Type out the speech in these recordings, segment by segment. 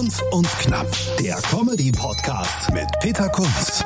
Kunz und Knapp, der Comedy-Podcast mit Peter Kunz.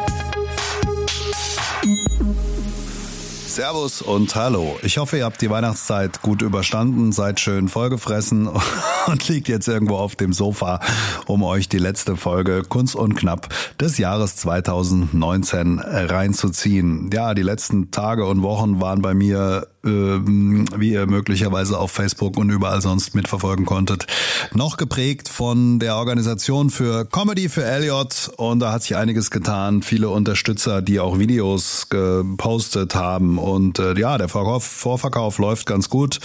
Servus und hallo. Ich hoffe, ihr habt die Weihnachtszeit gut überstanden, seid schön vollgefressen und liegt jetzt irgendwo auf dem Sofa, um euch die letzte Folge Kunst und Knapp des Jahres 2019 reinzuziehen. Ja, die letzten Tage und Wochen waren bei mir wie ihr möglicherweise auf Facebook und überall sonst mitverfolgen konntet, noch geprägt von der Organisation für Comedy für Elliot und da hat sich einiges getan. Viele Unterstützer, die auch Videos gepostet haben und äh, ja, der Vorverkauf läuft ganz gut.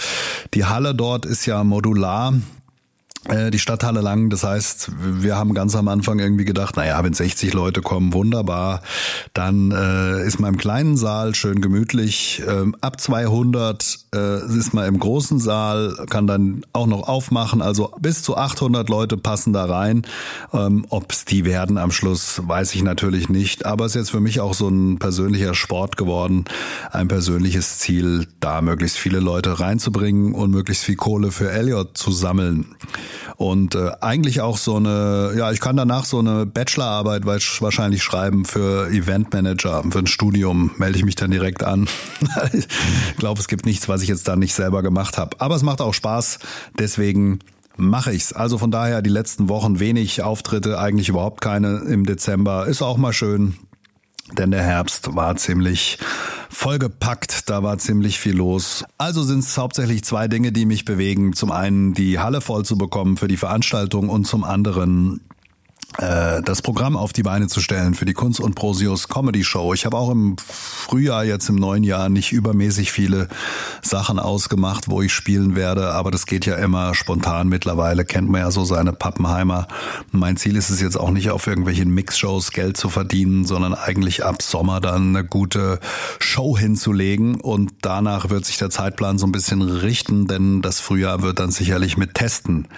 Die Halle dort ist ja modular. Äh, die Stadthalle lang. Das heißt, wir haben ganz am Anfang irgendwie gedacht, naja, wenn 60 Leute kommen, wunderbar. Dann äh, ist man im kleinen Saal schön gemütlich. Ähm, ab 200 äh, ist man im großen Saal, kann dann auch noch aufmachen. Also bis zu 800 Leute passen da rein. Ähm, Ob es die werden am Schluss, weiß ich natürlich nicht. Aber es ist jetzt für mich auch so ein persönlicher Sport geworden, ein persönliches Ziel, da möglichst viele Leute reinzubringen und möglichst viel Kohle für Elliot zu sammeln. Und äh, eigentlich auch so eine, ja, ich kann danach so eine Bachelorarbeit wahrscheinlich schreiben für Eventmanager, für ein Studium, melde ich mich dann direkt an. ich glaube, es gibt nichts, was ich jetzt da nicht selber gemacht habe. Aber es macht auch Spaß, deswegen mache ich's. Also von daher die letzten Wochen wenig Auftritte, eigentlich überhaupt keine im Dezember. Ist auch mal schön, denn der Herbst war ziemlich vollgepackt, da war ziemlich viel los. Also sind es hauptsächlich zwei Dinge, die mich bewegen. Zum einen die Halle voll zu bekommen für die Veranstaltung und zum anderen das Programm auf die Beine zu stellen für die Kunst und Prosius Comedy Show. Ich habe auch im Frühjahr, jetzt im neuen Jahr, nicht übermäßig viele Sachen ausgemacht, wo ich spielen werde, aber das geht ja immer spontan mittlerweile, kennt man ja so seine Pappenheimer. Mein Ziel ist es jetzt auch nicht auf irgendwelchen Mixshows Geld zu verdienen, sondern eigentlich ab Sommer dann eine gute Show hinzulegen und danach wird sich der Zeitplan so ein bisschen richten, denn das Frühjahr wird dann sicherlich mit Testen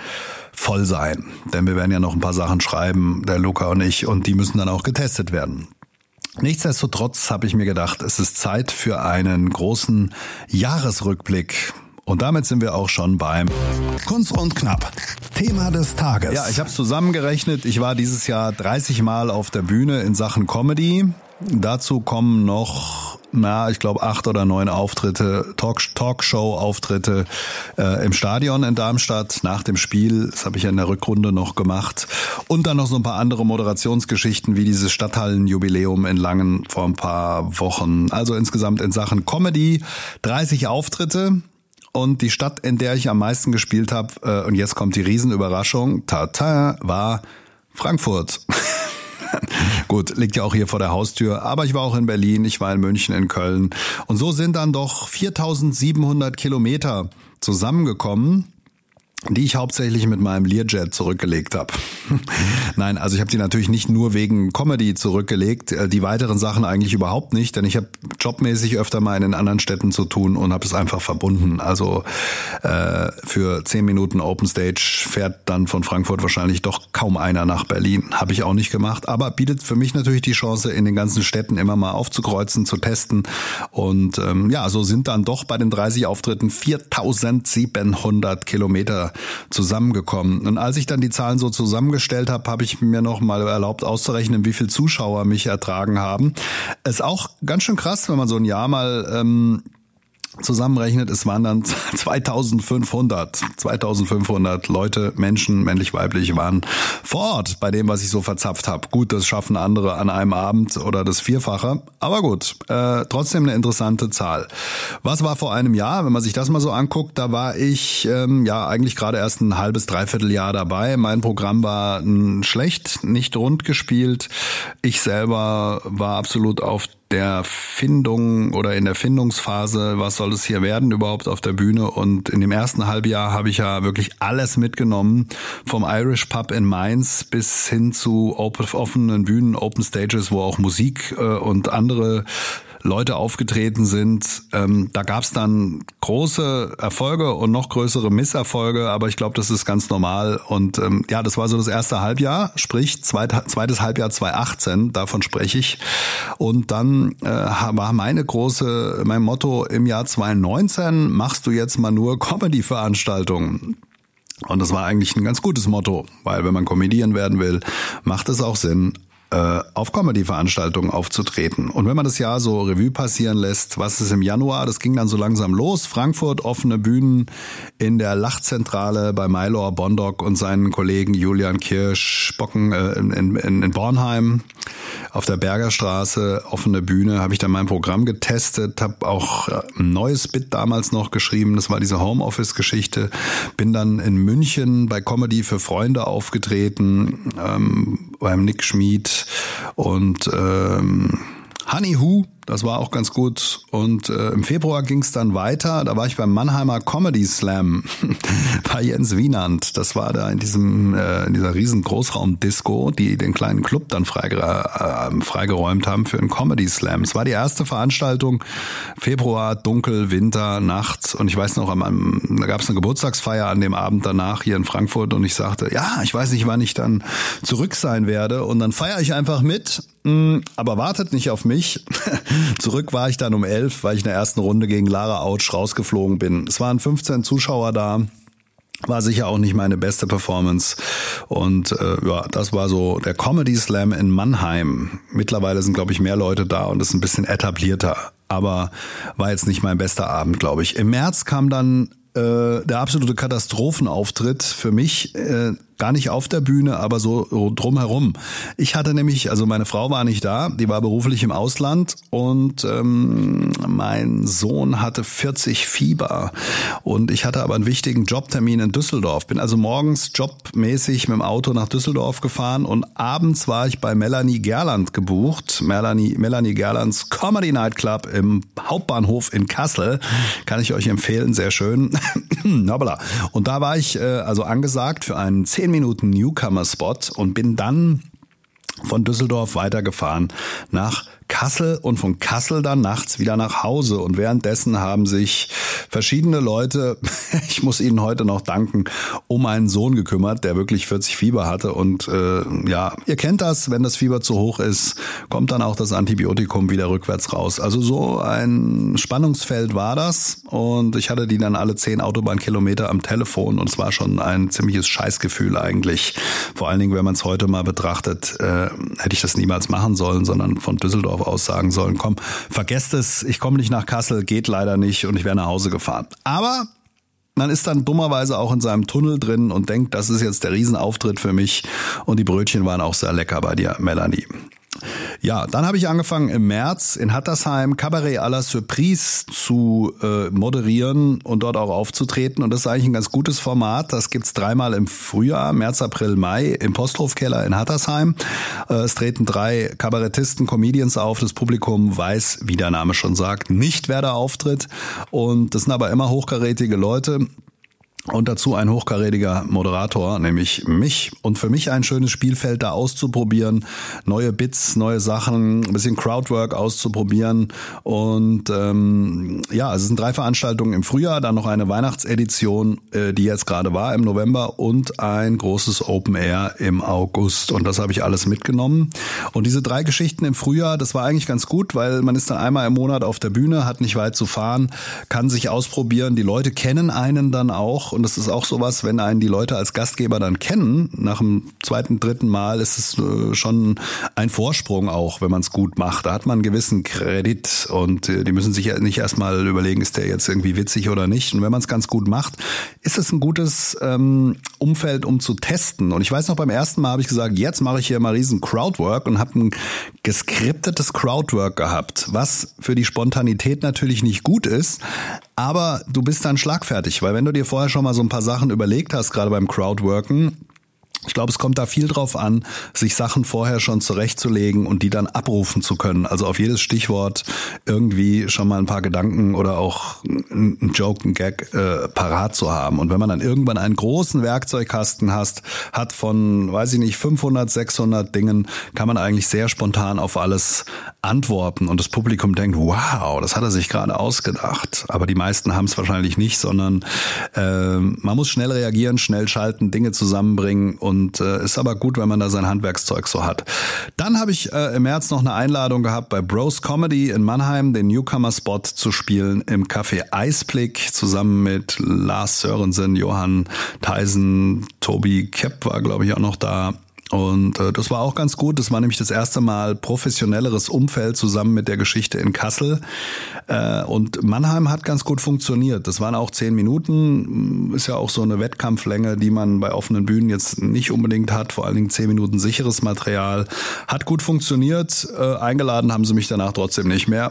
voll sein. Denn wir werden ja noch ein paar Sachen schreiben, der Luca und ich, und die müssen dann auch getestet werden. Nichtsdestotrotz habe ich mir gedacht, es ist Zeit für einen großen Jahresrückblick. Und damit sind wir auch schon beim Kunst und Knapp. Thema des Tages. Ja, ich habe zusammengerechnet. Ich war dieses Jahr 30 Mal auf der Bühne in Sachen Comedy. Dazu kommen noch na, ich glaube, acht oder neun Auftritte, Talk Talkshow-Auftritte äh, im Stadion in Darmstadt nach dem Spiel. Das habe ich ja in der Rückrunde noch gemacht. Und dann noch so ein paar andere Moderationsgeschichten wie dieses Stadthallenjubiläum in Langen vor ein paar Wochen. Also insgesamt in Sachen Comedy 30 Auftritte. Und die Stadt, in der ich am meisten gespielt habe, äh, und jetzt kommt die Riesenüberraschung, tata, war Frankfurt. Gut, liegt ja auch hier vor der Haustür. Aber ich war auch in Berlin, ich war in München, in Köln. Und so sind dann doch 4700 Kilometer zusammengekommen die ich hauptsächlich mit meinem Learjet zurückgelegt habe. Nein, also ich habe die natürlich nicht nur wegen Comedy zurückgelegt, äh, die weiteren Sachen eigentlich überhaupt nicht, denn ich habe jobmäßig öfter mal in den anderen Städten zu tun und habe es einfach verbunden. Also äh, für zehn Minuten Open Stage fährt dann von Frankfurt wahrscheinlich doch kaum einer nach Berlin. Habe ich auch nicht gemacht, aber bietet für mich natürlich die Chance, in den ganzen Städten immer mal aufzukreuzen, zu testen. Und ähm, ja, so sind dann doch bei den 30 Auftritten 4700 Kilometer zusammengekommen. Und als ich dann die Zahlen so zusammengestellt habe, habe ich mir noch mal erlaubt auszurechnen, wie viele Zuschauer mich ertragen haben. Ist auch ganz schön krass, wenn man so ein Jahr mal ähm, zusammenrechnet, es waren dann 2500, 2500 Leute, Menschen, männlich, weiblich, waren vor Ort bei dem, was ich so verzapft habe. Gut, das schaffen andere an einem Abend oder das Vierfache, aber gut, äh, trotzdem eine interessante Zahl. Was war vor einem Jahr, wenn man sich das mal so anguckt, da war ich ähm, ja eigentlich gerade erst ein halbes, dreiviertel Jahr dabei. Mein Programm war schlecht, nicht rund gespielt. Ich selber war absolut auf der Findung oder in der Findungsphase, was soll es hier werden überhaupt auf der Bühne. Und in dem ersten Halbjahr habe ich ja wirklich alles mitgenommen, vom Irish Pub in Mainz bis hin zu offenen Bühnen, Open Stages, wo auch Musik äh, und andere Leute aufgetreten sind. Ähm, da gab es dann große Erfolge und noch größere Misserfolge, aber ich glaube, das ist ganz normal. Und ähm, ja, das war so das erste Halbjahr, sprich zweit, zweites Halbjahr 2018, davon spreche ich. Und dann äh, war meine große, mein Motto im Jahr 2019, machst du jetzt mal nur Comedy-Veranstaltungen. Und das war eigentlich ein ganz gutes Motto, weil wenn man Comedian werden will, macht es auch Sinn, auf Comedy-Veranstaltungen aufzutreten. Und wenn man das Jahr so Revue passieren lässt, was ist im Januar, das ging dann so langsam los. Frankfurt, offene Bühnen in der Lachzentrale bei Mylor Bondock und seinen Kollegen Julian Kirsch, Bocken äh, in, in, in Bornheim auf der Bergerstraße, offene Bühne, habe ich dann mein Programm getestet, habe auch äh, ein neues Bit damals noch geschrieben, das war diese Homeoffice-Geschichte. Bin dann in München bei Comedy für Freunde aufgetreten, ähm, beim Nick Schmid und ähm, Honey Who das war auch ganz gut. Und äh, im Februar ging es dann weiter. Da war ich beim Mannheimer Comedy Slam bei Jens Wienand. Das war da in diesem äh, in dieser riesen Großraumdisco, die den kleinen Club dann freige, äh, freigeräumt haben für einen Comedy Slam. Es war die erste Veranstaltung. Februar, dunkel, Winter, nachts. Und ich weiß noch, am, da gab es eine Geburtstagsfeier an dem Abend danach hier in Frankfurt. Und ich sagte, ja, ich weiß nicht, wann ich dann zurück sein werde. Und dann feiere ich einfach mit. Mm, aber wartet nicht auf mich. Zurück war ich dann um elf, weil ich in der ersten Runde gegen Lara Autsch rausgeflogen bin. Es waren 15 Zuschauer da. War sicher auch nicht meine beste Performance. Und äh, ja, das war so der Comedy Slam in Mannheim. Mittlerweile sind, glaube ich, mehr Leute da und ist ein bisschen etablierter. Aber war jetzt nicht mein bester Abend, glaube ich. Im März kam dann äh, der absolute Katastrophenauftritt für mich. Äh, gar nicht auf der Bühne, aber so drumherum. Ich hatte nämlich, also meine Frau war nicht da, die war beruflich im Ausland und ähm, mein Sohn hatte 40 Fieber und ich hatte aber einen wichtigen Jobtermin in Düsseldorf. Bin also morgens jobmäßig mit dem Auto nach Düsseldorf gefahren und abends war ich bei Melanie Gerland gebucht. Melanie, Melanie Gerlands Comedy Night Club im Hauptbahnhof in Kassel. Kann ich euch empfehlen, sehr schön. und da war ich äh, also angesagt für einen 10 Minuten Newcomer-Spot und bin dann von Düsseldorf weitergefahren nach Kassel und von Kassel dann nachts wieder nach Hause. Und währenddessen haben sich verschiedene Leute, ich muss ihnen heute noch danken, um einen Sohn gekümmert, der wirklich 40 Fieber hatte. Und äh, ja, ihr kennt das, wenn das Fieber zu hoch ist, kommt dann auch das Antibiotikum wieder rückwärts raus. Also so ein Spannungsfeld war das. Und ich hatte die dann alle zehn Autobahnkilometer am Telefon und es war schon ein ziemliches Scheißgefühl eigentlich. Vor allen Dingen, wenn man es heute mal betrachtet, äh, hätte ich das niemals machen sollen, sondern von Düsseldorf aus sagen sollen, komm, vergesst es, ich komme nicht nach Kassel, geht leider nicht und ich wäre nach Hause gefahren. Aber man ist dann dummerweise auch in seinem Tunnel drin und denkt, das ist jetzt der Riesenauftritt für mich und die Brötchen waren auch sehr lecker bei dir, Melanie. Ja, dann habe ich angefangen im März in Hattersheim Cabaret à la Surprise zu äh, moderieren und dort auch aufzutreten. Und das ist eigentlich ein ganz gutes Format. Das gibt's dreimal im Frühjahr, März, April, Mai im Posthofkeller in Hattersheim. Äh, es treten drei Kabarettisten, Comedians auf. Das Publikum weiß, wie der Name schon sagt, nicht, wer da auftritt. Und das sind aber immer hochkarätige Leute. Und dazu ein hochkarätiger Moderator, nämlich mich. Und für mich ein schönes Spielfeld da auszuprobieren, neue Bits, neue Sachen, ein bisschen Crowdwork auszuprobieren. Und ähm, ja, es sind drei Veranstaltungen im Frühjahr, dann noch eine Weihnachtsedition, äh, die jetzt gerade war im November und ein großes Open Air im August. Und das habe ich alles mitgenommen. Und diese drei Geschichten im Frühjahr, das war eigentlich ganz gut, weil man ist dann einmal im Monat auf der Bühne, hat nicht weit zu fahren, kann sich ausprobieren. Die Leute kennen einen dann auch und das ist auch sowas, wenn einen die Leute als Gastgeber dann kennen, nach dem zweiten, dritten Mal ist es äh, schon ein Vorsprung auch, wenn man es gut macht. Da hat man einen gewissen Kredit und äh, die müssen sich ja nicht erstmal überlegen, ist der jetzt irgendwie witzig oder nicht. Und wenn man es ganz gut macht, ist es ein gutes ähm, Umfeld, um zu testen. Und ich weiß noch, beim ersten Mal habe ich gesagt, jetzt mache ich hier mal riesen Crowdwork und habe ein geskriptetes Crowdwork gehabt, was für die Spontanität natürlich nicht gut ist, aber du bist dann schlagfertig, weil wenn du dir vorher schon mal so ein paar Sachen überlegt hast, gerade beim Crowdworken, ich glaube, es kommt da viel drauf an, sich Sachen vorher schon zurechtzulegen und die dann abrufen zu können. Also auf jedes Stichwort irgendwie schon mal ein paar Gedanken oder auch ein Joke, ein Gag äh, parat zu haben. Und wenn man dann irgendwann einen großen Werkzeugkasten hast, hat von, weiß ich nicht, 500, 600 Dingen, kann man eigentlich sehr spontan auf alles antworten. Und das Publikum denkt, wow, das hat er sich gerade ausgedacht. Aber die meisten haben es wahrscheinlich nicht, sondern äh, man muss schnell reagieren, schnell schalten, Dinge zusammenbringen und und äh, ist aber gut, wenn man da sein Handwerkszeug so hat. Dann habe ich äh, im März noch eine Einladung gehabt, bei Bros Comedy in Mannheim den Newcomer-Spot zu spielen im Café Eisblick zusammen mit Lars Sörensen, Johann Theisen, Tobi Kepp war, glaube ich, auch noch da und äh, das war auch ganz gut. Das war nämlich das erste Mal professionelleres Umfeld zusammen mit der Geschichte in Kassel. Äh, und Mannheim hat ganz gut funktioniert. Das waren auch zehn Minuten. Ist ja auch so eine Wettkampflänge, die man bei offenen Bühnen jetzt nicht unbedingt hat. Vor allen Dingen zehn Minuten sicheres Material. Hat gut funktioniert. Äh, eingeladen haben sie mich danach trotzdem nicht mehr.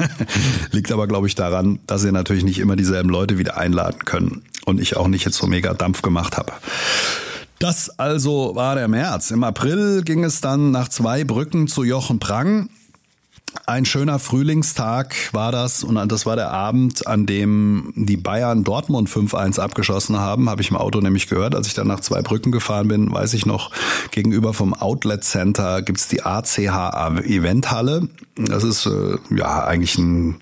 Liegt aber, glaube ich, daran, dass sie natürlich nicht immer dieselben Leute wieder einladen können. Und ich auch nicht jetzt so mega Dampf gemacht habe. Das also war der März. Im April ging es dann nach zwei Brücken zu Jochen Prang. Ein schöner Frühlingstag war das und das war der Abend, an dem die Bayern Dortmund 5-1 abgeschossen haben, habe ich im Auto nämlich gehört, als ich dann nach zwei Brücken gefahren bin, weiß ich noch, gegenüber vom Outlet Center gibt's die ACH Eventhalle. Das ist äh, ja eigentlich eine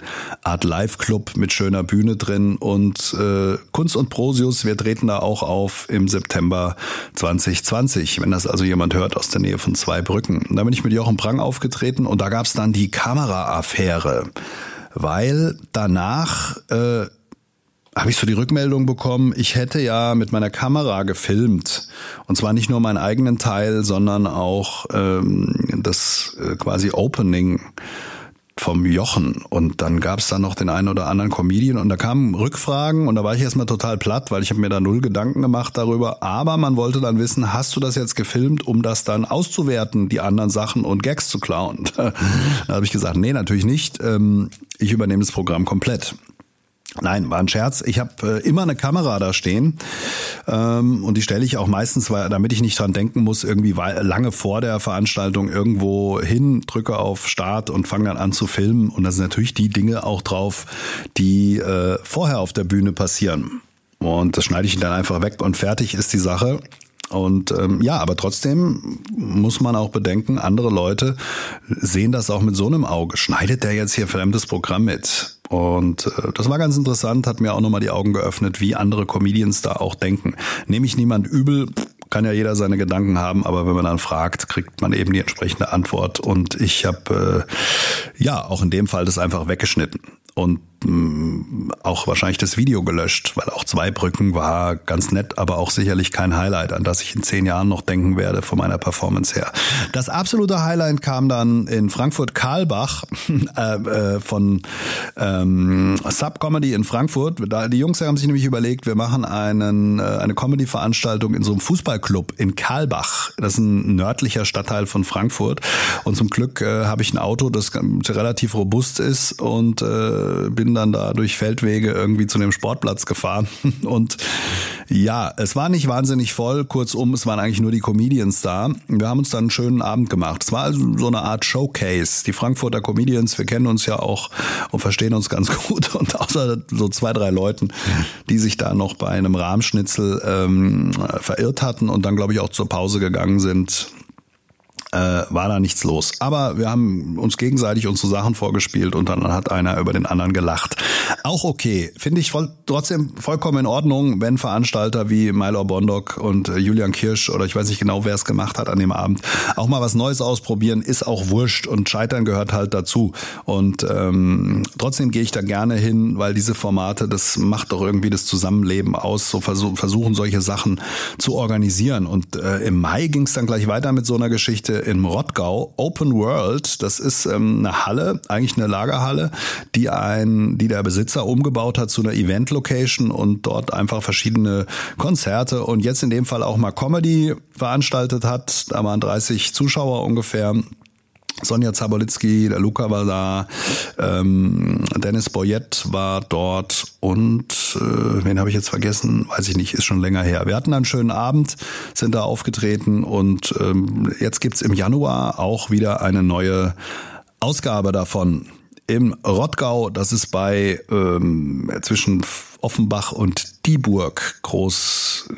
Art Live-Club mit schöner Bühne drin und äh, Kunst und Prosius, wir treten da auch auf im September 2020, wenn das also jemand hört aus der Nähe von zwei Brücken. Da bin ich mit Jochen Prang aufgetreten und da gab's dann die Kameraaffäre, weil danach äh, habe ich so die Rückmeldung bekommen, ich hätte ja mit meiner Kamera gefilmt. Und zwar nicht nur meinen eigenen Teil, sondern auch ähm, das äh, quasi Opening vom Jochen und dann gab es da noch den einen oder anderen Comedian und da kamen Rückfragen und da war ich erstmal total platt, weil ich habe mir da null Gedanken gemacht darüber, aber man wollte dann wissen, hast du das jetzt gefilmt, um das dann auszuwerten, die anderen Sachen und Gags zu klauen? da habe ich gesagt, nee, natürlich nicht. Ähm, ich übernehme das Programm komplett. Nein, war ein Scherz. Ich habe äh, immer eine Kamera da stehen ähm, und die stelle ich auch meistens, weil, damit ich nicht dran denken muss, irgendwie lange vor der Veranstaltung irgendwo hin, drücke auf Start und fange dann an zu filmen. Und da sind natürlich die Dinge auch drauf, die äh, vorher auf der Bühne passieren. Und das schneide ich dann einfach weg und fertig ist die Sache. Und ähm, ja, aber trotzdem muss man auch bedenken, andere Leute sehen das auch mit so einem Auge. Schneidet der jetzt hier fremdes Programm mit? Und äh, das war ganz interessant, hat mir auch nochmal die Augen geöffnet, wie andere Comedians da auch denken. Nehme ich niemand übel, kann ja jeder seine Gedanken haben, aber wenn man dann fragt, kriegt man eben die entsprechende Antwort. Und ich habe äh, ja auch in dem Fall das einfach weggeschnitten und auch wahrscheinlich das Video gelöscht, weil auch zwei Brücken war ganz nett, aber auch sicherlich kein Highlight, an das ich in zehn Jahren noch denken werde von meiner Performance her. Das absolute Highlight kam dann in Frankfurt Karlbach äh, äh, von ähm, Sub Comedy in Frankfurt. Da, die Jungs haben sich nämlich überlegt, wir machen einen, äh, eine Comedy-Veranstaltung in so einem Fußballclub in Karlbach. Das ist ein nördlicher Stadtteil von Frankfurt. Und zum Glück äh, habe ich ein Auto, das relativ robust ist und äh, bin dann da durch Feldwege irgendwie zu dem Sportplatz gefahren. Und ja, es war nicht wahnsinnig voll. Kurzum, es waren eigentlich nur die Comedians da. Wir haben uns dann einen schönen Abend gemacht. Es war also so eine Art Showcase. Die Frankfurter Comedians, wir kennen uns ja auch und verstehen uns ganz gut. Und außer so zwei, drei Leuten, die sich da noch bei einem Rahmschnitzel ähm, verirrt hatten und dann, glaube ich, auch zur Pause gegangen sind, äh, war da nichts los. Aber wir haben uns gegenseitig unsere Sachen vorgespielt und dann hat einer über den anderen gelacht. Auch okay. Finde ich voll, trotzdem vollkommen in Ordnung, wenn Veranstalter wie Milo Bondock und äh, Julian Kirsch oder ich weiß nicht genau, wer es gemacht hat an dem Abend, auch mal was Neues ausprobieren, ist auch wurscht und Scheitern gehört halt dazu. Und ähm, trotzdem gehe ich da gerne hin, weil diese Formate, das macht doch irgendwie das Zusammenleben aus, so versuch, versuchen solche Sachen zu organisieren. Und äh, im Mai ging es dann gleich weiter mit so einer Geschichte in Rottgau, Open World. Das ist ähm, eine Halle, eigentlich eine Lagerhalle, die ein, die der Besitzer umgebaut hat zu einer Event-Location und dort einfach verschiedene Konzerte und jetzt in dem Fall auch mal Comedy veranstaltet hat. Da waren 30 Zuschauer ungefähr. Sonja Zabolitzki, der Luca war da, ähm, Dennis Boyett war dort und äh, wen habe ich jetzt vergessen? Weiß ich nicht, ist schon länger her. Wir hatten einen schönen Abend, sind da aufgetreten und ähm, jetzt gibt's im Januar auch wieder eine neue Ausgabe davon. Im Rottgau, das ist bei ähm, zwischen Offenbach und Dieburg groß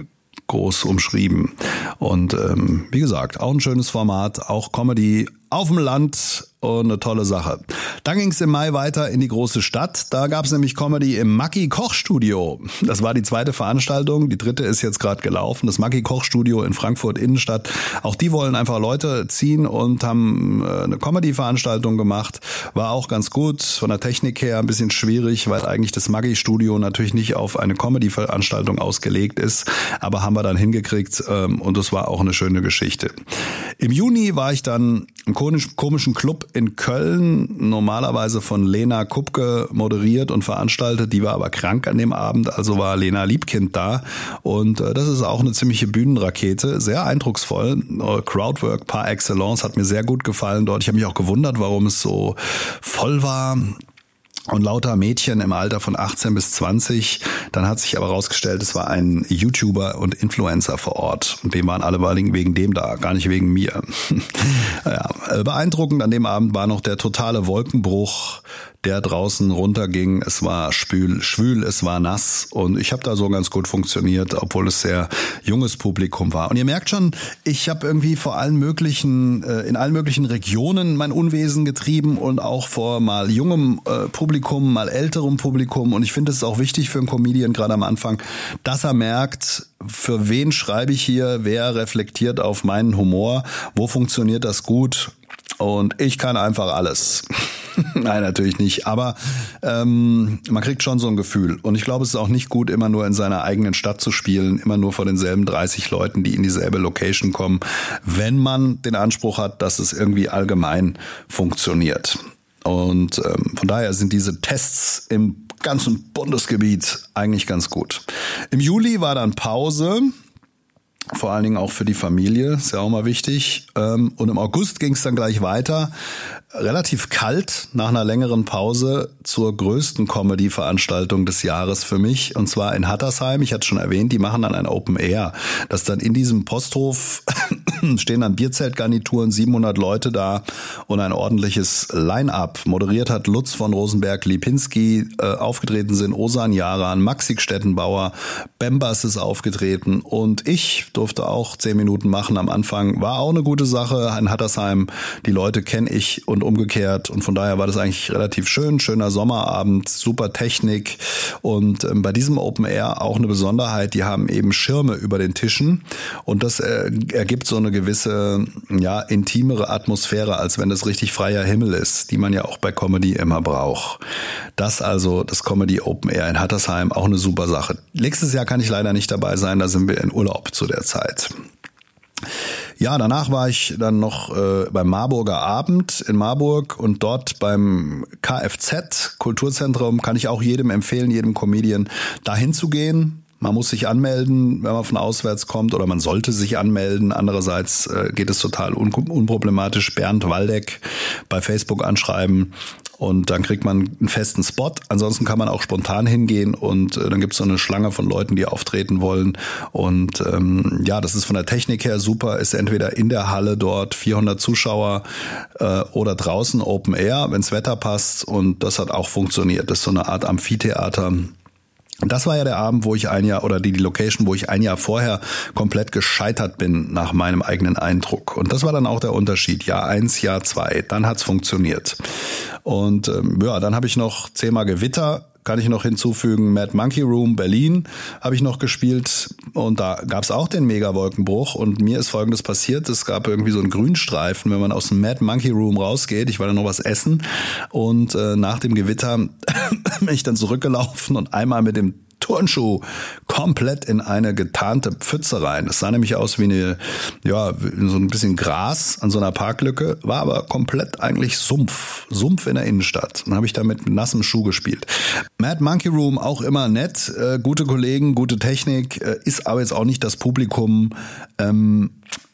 groß umschrieben. Und ähm, wie gesagt, auch ein schönes Format, auch Comedy auf dem Land und eine tolle Sache. Dann ging es im Mai weiter in die große Stadt. Da gab es nämlich Comedy im Mackie Kochstudio. Das war die zweite Veranstaltung. Die dritte ist jetzt gerade gelaufen. Das Mackie Kochstudio in Frankfurt Innenstadt. Auch die wollen einfach Leute ziehen und haben äh, eine Comedy-Veranstaltung gemacht. War auch ganz gut. Von der Technik her ein bisschen schwierig, weil eigentlich das Mackie Studio natürlich nicht auf eine Comedy-Veranstaltung ausgelegt ist. Aber haben wir dann hingekriegt ähm, und das war auch eine schöne Geschichte. Im Juni war ich dann im komischen Club in Köln, normalerweise von Lena Kupke moderiert und veranstaltet. Die war aber krank an dem Abend, also war Lena Liebkind da. Und äh, das ist auch eine ziemliche Bühnenrakete, sehr eindrucksvoll. Äh, Crowdwork par excellence hat mir sehr gut gefallen dort. Ich habe mich auch gewundert, warum es so voll war und lauter Mädchen im Alter von 18 bis 20. Dann hat sich aber rausgestellt, es war ein YouTuber und Influencer vor Ort. Und dem waren alle wegen dem da, gar nicht wegen mir. ja, äh, beeindruckend an dem Abend war noch der totale Wolkenbruch der draußen runterging. Es war spül, schwül, es war nass und ich habe da so ganz gut funktioniert, obwohl es sehr junges Publikum war. Und ihr merkt schon, ich habe irgendwie vor allen möglichen, äh, in allen möglichen Regionen mein Unwesen getrieben und auch vor mal jungem äh, Publikum, mal älterem Publikum. Und ich finde es auch wichtig für einen Comedian gerade am Anfang, dass er merkt, für wen schreibe ich hier, wer reflektiert auf meinen Humor, wo funktioniert das gut und ich kann einfach alles. Nein, natürlich nicht. Aber ähm, man kriegt schon so ein Gefühl. Und ich glaube, es ist auch nicht gut, immer nur in seiner eigenen Stadt zu spielen, immer nur vor denselben 30 Leuten, die in dieselbe Location kommen, wenn man den Anspruch hat, dass es irgendwie allgemein funktioniert. Und ähm, von daher sind diese Tests im ganzen Bundesgebiet eigentlich ganz gut. Im Juli war dann Pause vor allen Dingen auch für die Familie, ist ja auch mal wichtig. Ähm, und im August ging es dann gleich weiter relativ kalt nach einer längeren Pause zur größten Comedy-Veranstaltung des Jahres für mich und zwar in Hattersheim. Ich hatte schon erwähnt, die machen dann ein Open Air. Das dann in diesem Posthof stehen dann Bierzeltgarnituren, 700 Leute da und ein ordentliches Line-up. Moderiert hat Lutz von Rosenberg-Lipinski, äh, aufgetreten sind Osan Jaran, Maxik Stettenbauer, Bembas ist aufgetreten und ich durfte auch zehn Minuten machen am Anfang. War auch eine gute Sache in Hattersheim. Die Leute kenne ich und umgekehrt. Und von daher war das eigentlich relativ schön, schöner Sommerabend, super Technik. Und ähm, bei diesem Open Air auch eine Besonderheit, die haben eben Schirme über den Tischen. Und das äh, ergibt so eine gewisse, ja, intimere Atmosphäre, als wenn es richtig freier Himmel ist, die man ja auch bei Comedy immer braucht. Das also, das Comedy Open Air in Hattersheim, auch eine super Sache. Nächstes Jahr kann ich leider nicht dabei sein, da sind wir in Urlaub zu der Zeit. Ja, danach war ich dann noch äh, beim Marburger Abend in Marburg und dort beim KFZ Kulturzentrum kann ich auch jedem empfehlen, jedem Comedian dahin zu gehen. Man muss sich anmelden, wenn man von auswärts kommt, oder man sollte sich anmelden. Andererseits äh, geht es total un unproblematisch. Bernd Waldeck bei Facebook anschreiben und dann kriegt man einen festen Spot. Ansonsten kann man auch spontan hingehen und äh, dann gibt es so eine Schlange von Leuten, die auftreten wollen. Und ähm, ja, das ist von der Technik her super. Ist entweder in der Halle dort 400 Zuschauer äh, oder draußen Open Air, wenns Wetter passt. Und das hat auch funktioniert. Das ist so eine Art Amphitheater und das war ja der Abend, wo ich ein Jahr oder die, die Location, wo ich ein Jahr vorher komplett gescheitert bin nach meinem eigenen Eindruck. Und das war dann auch der Unterschied. Jahr eins, Jahr zwei. Dann hat's funktioniert. Und ähm, ja, dann habe ich noch zehnmal Gewitter kann ich noch hinzufügen, Mad Monkey Room Berlin habe ich noch gespielt. Und da gab es auch den Mega-Wolkenbruch. Und mir ist folgendes passiert, es gab irgendwie so einen Grünstreifen, wenn man aus dem Mad Monkey Room rausgeht, ich wollte noch was essen. Und äh, nach dem Gewitter bin ich dann zurückgelaufen und einmal mit dem Turnschuh komplett in eine getarnte Pfütze rein. Das sah nämlich aus wie eine, ja, so ein bisschen Gras an so einer Parklücke, war aber komplett eigentlich Sumpf, Sumpf in der Innenstadt. Dann habe ich da mit nassem Schuh gespielt. Mad Monkey Room auch immer nett, äh, gute Kollegen, gute Technik, äh, ist aber jetzt auch nicht das Publikum, ähm,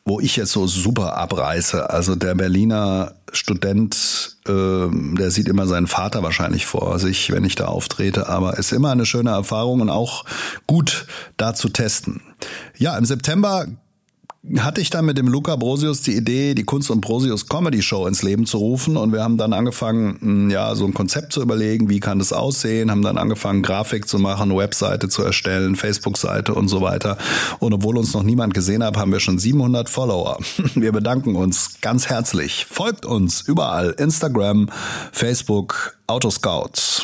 wo ich jetzt so super abreiße. Also der Berliner Student, äh, der sieht immer seinen Vater wahrscheinlich vor sich, wenn ich da auftrete, aber ist immer eine schöne Erfahrung und auch gut da zu testen. Ja, im September hatte ich dann mit dem Luca Brosius die Idee, die Kunst und Brosius Comedy Show ins Leben zu rufen und wir haben dann angefangen, ja, so ein Konzept zu überlegen, wie kann das aussehen, haben dann angefangen, Grafik zu machen, Webseite zu erstellen, Facebook-Seite und so weiter. Und obwohl uns noch niemand gesehen hat, haben wir schon 700 Follower. Wir bedanken uns ganz herzlich. Folgt uns überall, Instagram, Facebook, Autoscout.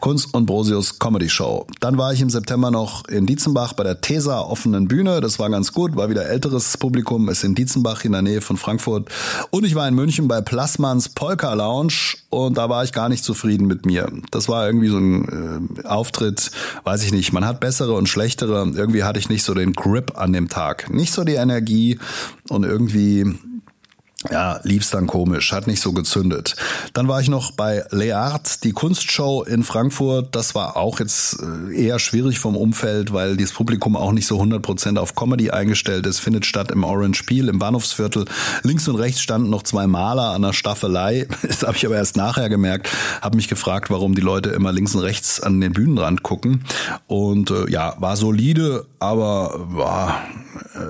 Kunst und Brosius Comedy Show. Dann war ich im September noch in Dietzenbach bei der TESA offenen Bühne. Das war ganz gut, war wieder älteres Publikum, ist in Dietzenbach in der Nähe von Frankfurt. Und ich war in München bei Plasmans Polka Lounge und da war ich gar nicht zufrieden mit mir. Das war irgendwie so ein äh, Auftritt, weiß ich nicht, man hat bessere und schlechtere. Irgendwie hatte ich nicht so den Grip an dem Tag. Nicht so die Energie und irgendwie ja, lief's dann komisch, hat nicht so gezündet. Dann war ich noch bei Leart, die Kunstshow in Frankfurt. Das war auch jetzt äh, eher schwierig vom Umfeld, weil das Publikum auch nicht so 100% auf Comedy eingestellt ist. Findet statt im Orange Peel, im Bahnhofsviertel. Links und rechts standen noch zwei Maler an der Staffelei. Das habe ich aber erst nachher gemerkt. Habe mich gefragt, warum die Leute immer links und rechts an den Bühnenrand gucken. Und äh, ja, war solide, aber war,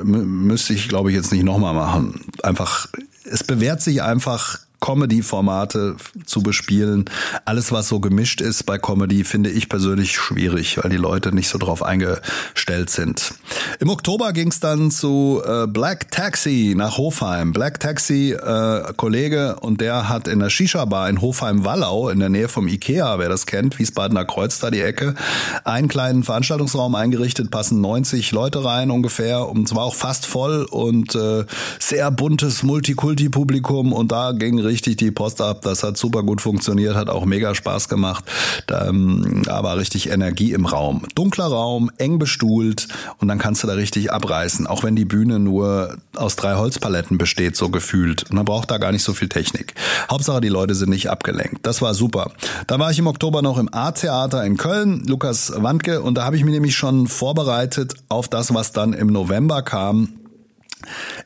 müsste ich, glaube ich, jetzt nicht nochmal machen. Einfach es bewährt sich einfach Comedy-Formate zu bespielen. Alles, was so gemischt ist bei Comedy, finde ich persönlich schwierig, weil die Leute nicht so drauf eingestellt sind. Im Oktober ging es dann zu äh, Black Taxi nach Hofheim. Black Taxi, äh, Kollege, und der hat in der Shisha-Bar in Hofheim-Wallau, in der Nähe vom Ikea, wer das kennt, Wiesbadener Kreuz da die Ecke, einen kleinen Veranstaltungsraum eingerichtet, passen 90 Leute rein ungefähr, und zwar auch fast voll und äh, sehr buntes Multikulti-Publikum und da ging richtig die Post ab. Das hat super gut funktioniert, hat auch mega Spaß gemacht. Da, ähm, da war richtig Energie im Raum. Dunkler Raum, eng bestuhlt und dann kannst du da richtig abreißen, auch wenn die Bühne nur aus drei Holzpaletten besteht, so gefühlt. Man braucht da gar nicht so viel Technik. Hauptsache, die Leute sind nicht abgelenkt. Das war super. Da war ich im Oktober noch im A-Theater in Köln, Lukas Wandke, und da habe ich mich nämlich schon vorbereitet auf das, was dann im November kam.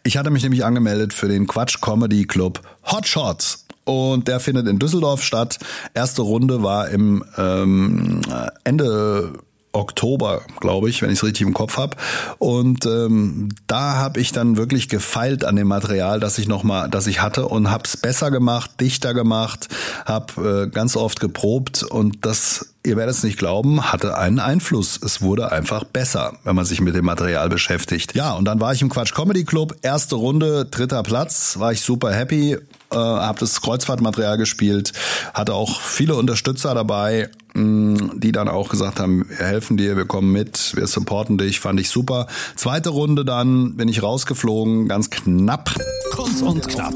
Ich hatte mich nämlich angemeldet für den Quatsch Comedy Club Hot Shots. Und der findet in Düsseldorf statt. Erste Runde war im ähm, Ende Oktober, glaube ich, wenn ich es richtig im Kopf habe. Und ähm, da habe ich dann wirklich gefeilt an dem Material, das ich noch mal, das ich hatte und habe es besser gemacht, dichter gemacht, habe äh, ganz oft geprobt und das, ihr werdet es nicht glauben, hatte einen Einfluss. Es wurde einfach besser, wenn man sich mit dem Material beschäftigt. Ja, und dann war ich im Quatsch Comedy Club, erste Runde, dritter Platz, war ich super happy. Äh, habe das Kreuzfahrtmaterial gespielt, hatte auch viele Unterstützer dabei, die dann auch gesagt haben, wir helfen dir, wir kommen mit, wir supporten dich, fand ich super. Zweite Runde dann bin ich rausgeflogen, ganz knapp. Kurz und knapp.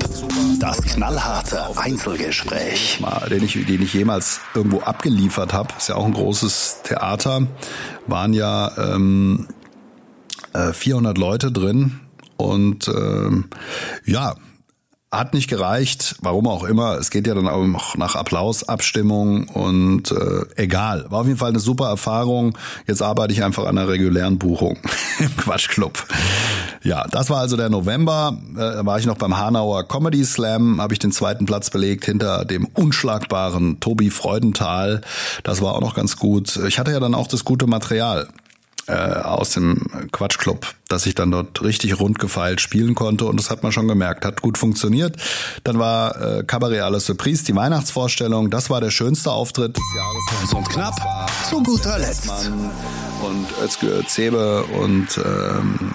Das knallharte Einzelgespräch. Den ich, den ich jemals irgendwo abgeliefert habe. Ist ja auch ein großes Theater. Waren ja ähm, 400 äh, Leute drin und ähm, ja, hat nicht gereicht, warum auch immer. Es geht ja dann auch noch nach Applaus, Abstimmung und äh, egal. War auf jeden Fall eine super Erfahrung. Jetzt arbeite ich einfach an einer regulären Buchung im Quatschclub. Ja, das war also der November. Äh, war ich noch beim Hanauer Comedy Slam, habe ich den zweiten Platz belegt hinter dem unschlagbaren Tobi Freudenthal. Das war auch noch ganz gut. Ich hatte ja dann auch das gute Material äh, aus dem Quatschclub, dass ich dann dort richtig rundgefeilt spielen konnte und das hat man schon gemerkt, hat gut funktioniert. Dann war äh, Cabaret à la Surprise, die Weihnachtsvorstellung, das war der schönste Auftritt des Jahres. Und knapp zu guter Letzt. Und Özgür Zebe und ähm,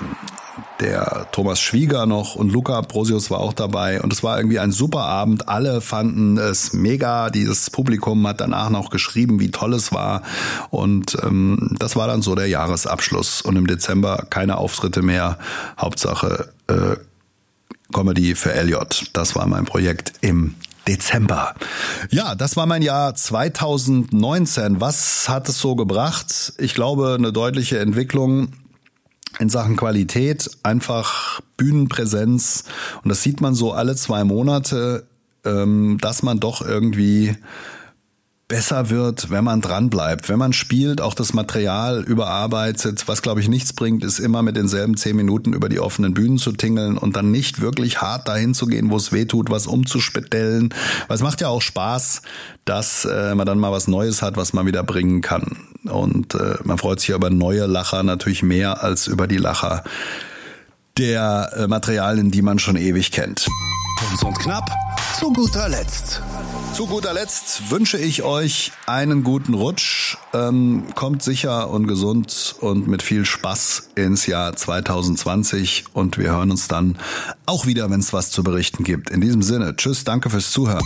der Thomas Schwieger noch und Luca Brosius war auch dabei und es war irgendwie ein super Abend. Alle fanden es mega. Dieses Publikum hat danach noch geschrieben, wie toll es war und ähm, das war dann so der Jahresabschluss und im Dezember keine Auftritte mehr. Hauptsache äh, Comedy für Elliot. Das war mein Projekt im Dezember. Ja, das war mein Jahr 2019. Was hat es so gebracht? Ich glaube, eine deutliche Entwicklung in Sachen Qualität, einfach Bühnenpräsenz. Und das sieht man so alle zwei Monate, ähm, dass man doch irgendwie besser wird, wenn man dran bleibt, wenn man spielt, auch das Material überarbeitet. Was glaube ich nichts bringt, ist immer mit denselben zehn Minuten über die offenen Bühnen zu tingeln und dann nicht wirklich hart dahin zu gehen, wo es weh tut, was umzustellen. Weil es macht ja auch Spaß, dass äh, man dann mal was Neues hat, was man wieder bringen kann. Und äh, man freut sich über neue Lacher natürlich mehr als über die Lacher, der äh, Materialien, die man schon ewig kennt. Kurz und knapp, zu guter Letzt. Zu guter Letzt wünsche ich euch einen guten Rutsch. Ähm, kommt sicher und gesund und mit viel Spaß ins Jahr 2020 und wir hören uns dann auch wieder, wenn es was zu berichten gibt. In diesem Sinne, tschüss, danke fürs Zuhören.